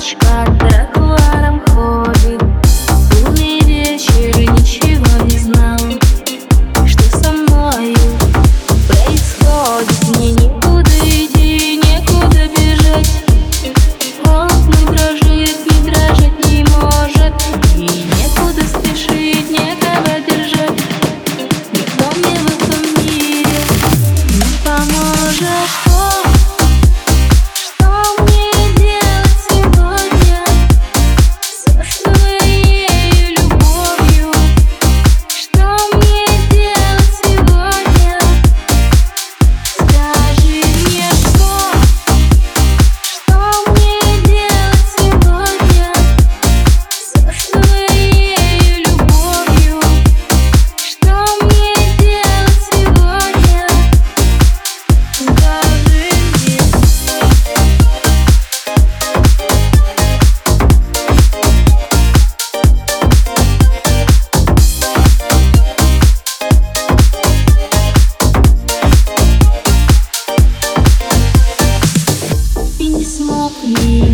she cracked that collide. me.